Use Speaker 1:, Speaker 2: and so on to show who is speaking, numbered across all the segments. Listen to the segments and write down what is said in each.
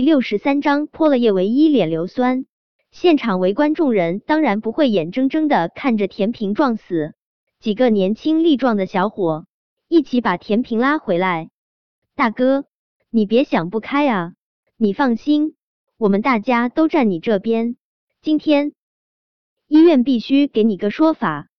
Speaker 1: 第六十三章泼了叶唯一脸硫酸。现场围观众人当然不会眼睁睁的看着田平撞死，几个年轻力壮的小伙一起把田平拉回来。大哥，你别想不开啊！你放心，我们大家都站你这边。今天医院必须给你个说法。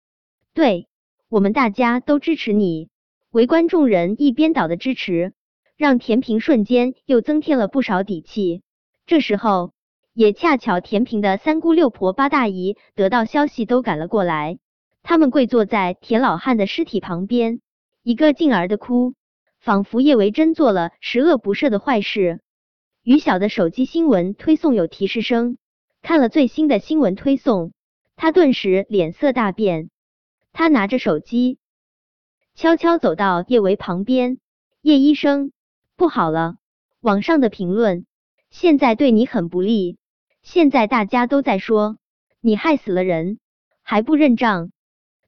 Speaker 1: 对，我们大家都支持你。围观众人一边倒的支持。让田平瞬间又增添了不少底气。这时候，也恰巧田平的三姑六婆八大姨得到消息都赶了过来，他们跪坐在田老汉的尸体旁边，一个劲儿的哭，仿佛叶维真做了十恶不赦的坏事。于晓的手机新闻推送有提示声，看了最新的新闻推送，他顿时脸色大变。他拿着手机，悄悄走到叶维旁边，叶医生。不好了，网上的评论现在对你很不利。现在大家都在说你害死了人，还不认账。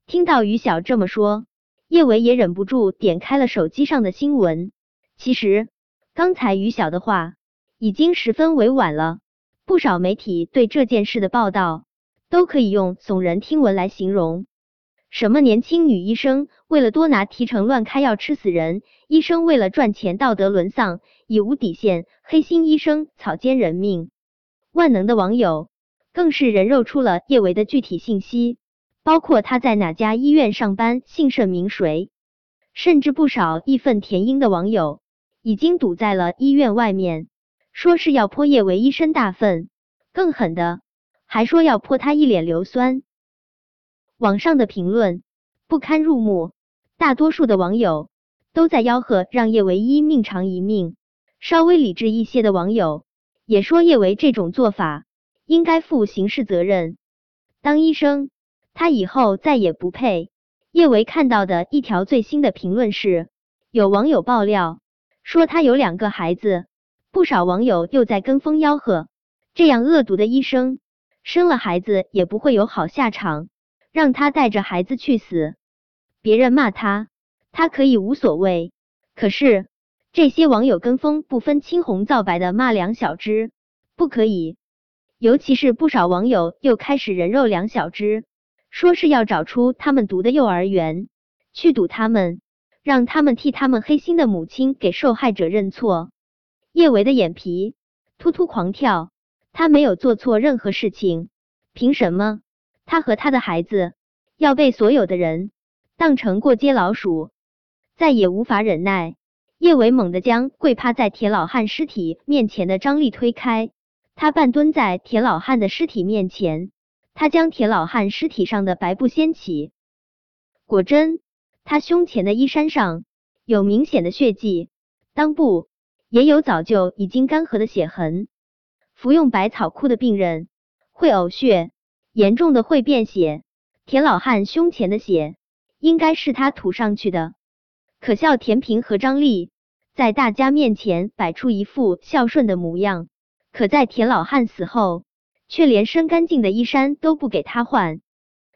Speaker 1: 听到于晓这么说，叶维也忍不住点开了手机上的新闻。其实刚才于晓的话已经十分委婉了，不少媒体对这件事的报道都可以用耸人听闻来形容。什么年轻女医生为了多拿提成乱开药吃死人？医生为了赚钱道德沦丧，已无底线。黑心医生草菅人命。万能的网友更是人肉出了叶维的具体信息，包括他在哪家医院上班，姓甚名谁。甚至不少义愤填膺的网友已经堵在了医院外面，说是要泼叶维一身大粪。更狠的，还说要泼他一脸硫酸。网上的评论不堪入目，大多数的网友都在吆喝让叶维一命长一命。稍微理智一些的网友也说叶维这种做法应该负刑事责任。当医生，他以后再也不配。叶维看到的一条最新的评论是，有网友爆料说他有两个孩子，不少网友又在跟风吆喝，这样恶毒的医生生了孩子也不会有好下场。让他带着孩子去死，别人骂他，他可以无所谓。可是这些网友跟风不分青红皂白的骂梁小芝，不可以。尤其是不少网友又开始人肉梁小芝，说是要找出他们读的幼儿园，去堵他们，让他们替他们黑心的母亲给受害者认错。叶维的眼皮突突狂跳，他没有做错任何事情，凭什么？他和他的孩子要被所有的人当成过街老鼠，再也无法忍耐。叶维猛地将跪趴在田老汉尸体面前的张丽推开，他半蹲在田老汉的尸体面前，他将田老汉尸体上的白布掀起，果真，他胸前的衣衫上有明显的血迹，裆部也有早就已经干涸的血痕。服用百草枯的病人会呕血。严重的会便血，田老汉胸前的血应该是他涂上去的。可笑田平和张丽在大家面前摆出一副孝顺的模样，可在田老汉死后，却连身干净的衣衫都不给他换。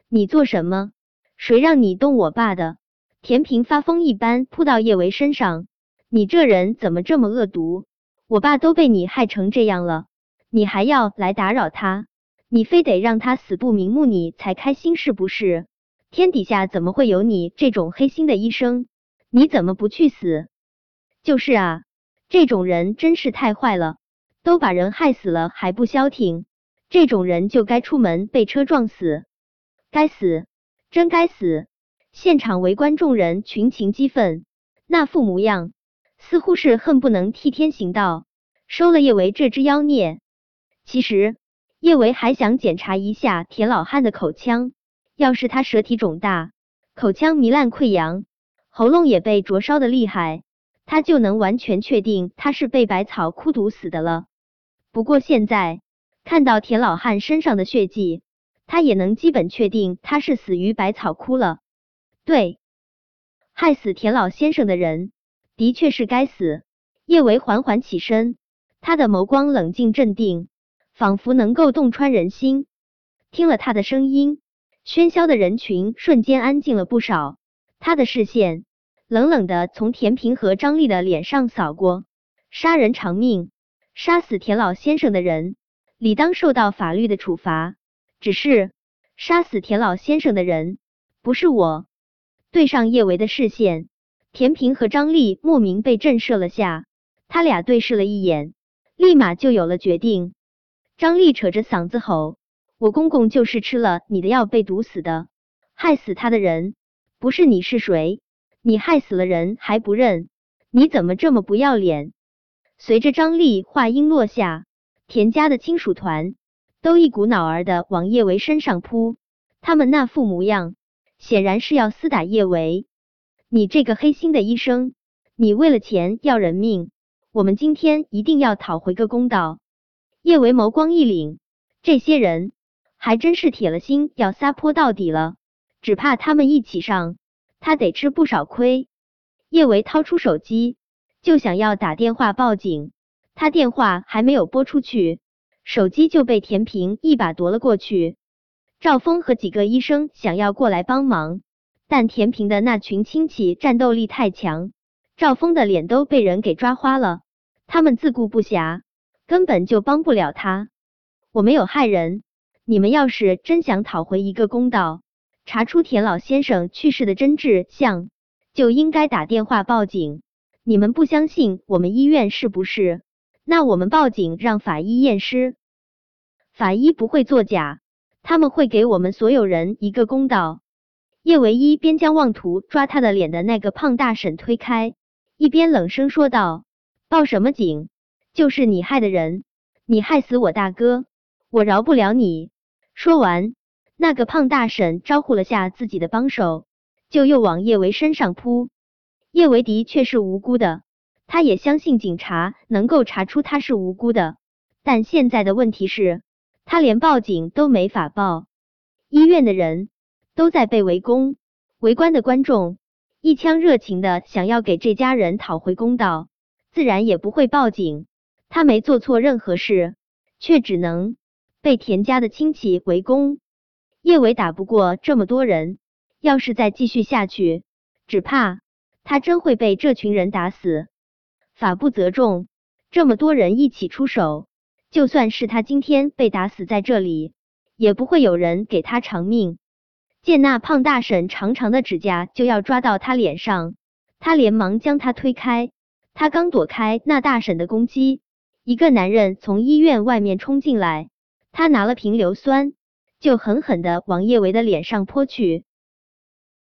Speaker 1: 你做什么？谁让你动我爸的？田平发疯一般扑到叶维身上，你这人怎么这么恶毒？我爸都被你害成这样了，你还要来打扰他？你非得让他死不瞑目，你才开心是不是？天底下怎么会有你这种黑心的医生？你怎么不去死？就是啊，这种人真是太坏了，都把人害死了还不消停，这种人就该出门被车撞死，该死，真该死！现场围观众人群情激愤，那副模样似乎是恨不能替天行道，收了叶维这只妖孽。其实。叶维还想检查一下田老汉的口腔，要是他舌体肿大，口腔糜烂溃疡，喉咙也被灼烧的厉害，他就能完全确定他是被百草枯毒死的了。不过现在看到田老汉身上的血迹，他也能基本确定他是死于百草枯了。对，害死田老先生的人的确是该死。叶维缓缓起身，他的眸光冷静镇定。仿佛能够洞穿人心。听了他的声音，喧嚣的人群瞬间安静了不少。他的视线冷冷的从田平和张丽的脸上扫过。杀人偿命，杀死田老先生的人，理当受到法律的处罚。只是杀死田老先生的人不是我。对上叶维的视线，田平和张丽莫名被震慑了下。他俩对视了一眼，立马就有了决定。张丽扯着嗓子吼：“我公公就是吃了你的药被毒死的，害死他的人不是你是谁？你害死了人还不认？你怎么这么不要脸？”随着张丽话音落下，田家的亲属团都一股脑儿的往叶维身上扑，他们那副模样，显然是要厮打叶维。你这个黑心的医生，你为了钱要人命！我们今天一定要讨回个公道。叶维眸光一凛，这些人还真是铁了心要撒泼到底了，只怕他们一起上，他得吃不少亏。叶维掏出手机，就想要打电话报警，他电话还没有拨出去，手机就被田平一把夺了过去。赵峰和几个医生想要过来帮忙，但田平的那群亲戚战斗力太强，赵峰的脸都被人给抓花了。他们自顾不暇，根本就帮不了他。我没有害人，你们要是真想讨回一个公道，查出田老先生去世的真治相，就应该打电话报警。你们不相信我们医院是不是？那我们报警让法医验尸，法医不会作假，他们会给我们所有人一个公道。叶唯一边将妄图抓他的脸的那个胖大婶推开，一边冷声说道。报什么警？就是你害的人，你害死我大哥，我饶不了你！说完，那个胖大婶招呼了下自己的帮手，就又往叶维身上扑。叶维的确是无辜的，他也相信警察能够查出他是无辜的。但现在的问题是，他连报警都没法报，医院的人都在被围攻，围观的观众一腔热情的想要给这家人讨回公道。自然也不会报警，他没做错任何事，却只能被田家的亲戚围攻。叶伟打不过这么多人，要是再继续下去，只怕他真会被这群人打死。法不责众，这么多人一起出手，就算是他今天被打死在这里，也不会有人给他偿命。见那胖大婶长长的指甲就要抓到他脸上，他连忙将他推开。他刚躲开那大婶的攻击，一个男人从医院外面冲进来，他拿了瓶硫酸，就狠狠的往叶维的脸上泼去。